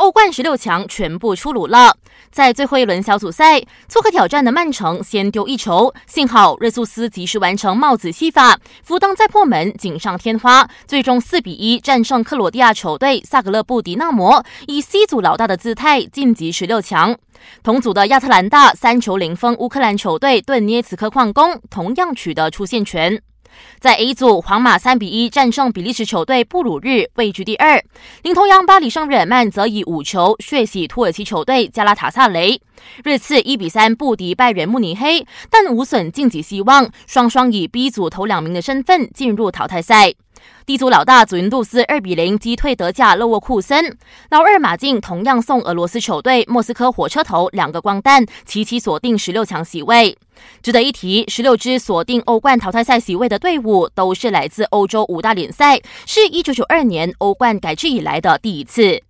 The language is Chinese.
欧冠十六强全部出炉了，在最后一轮小组赛，做客挑战的曼城先丢一球，幸好热苏斯及时完成帽子戏法，福登再破门，锦上添花，最终四比一战胜克罗地亚球队萨格勒布迪纳摩，以 C 组老大的姿态晋级十六强。同组的亚特兰大三球零封乌克兰球队顿涅茨克矿工，同样取得出线权。在 A 组，皇马三比一战胜比利时球队布鲁日，位居第二。领头羊巴黎圣日耳曼则以五球血洗土耳其球队加拉塔萨雷。热刺一比三不敌拜仁慕尼黑，但无损晋级希望，双双以 B 组头两名的身份进入淘汰赛。D 组老大祖云杜斯二比零击退德甲勒沃库森，老二马竞同样送俄罗斯球队莫斯科火车头两个光蛋，齐齐锁定十六强席位。值得一提，十六支锁定欧冠淘汰赛席位的队伍都是来自欧洲五大联赛，是一九九二年欧冠改制以来的第一次。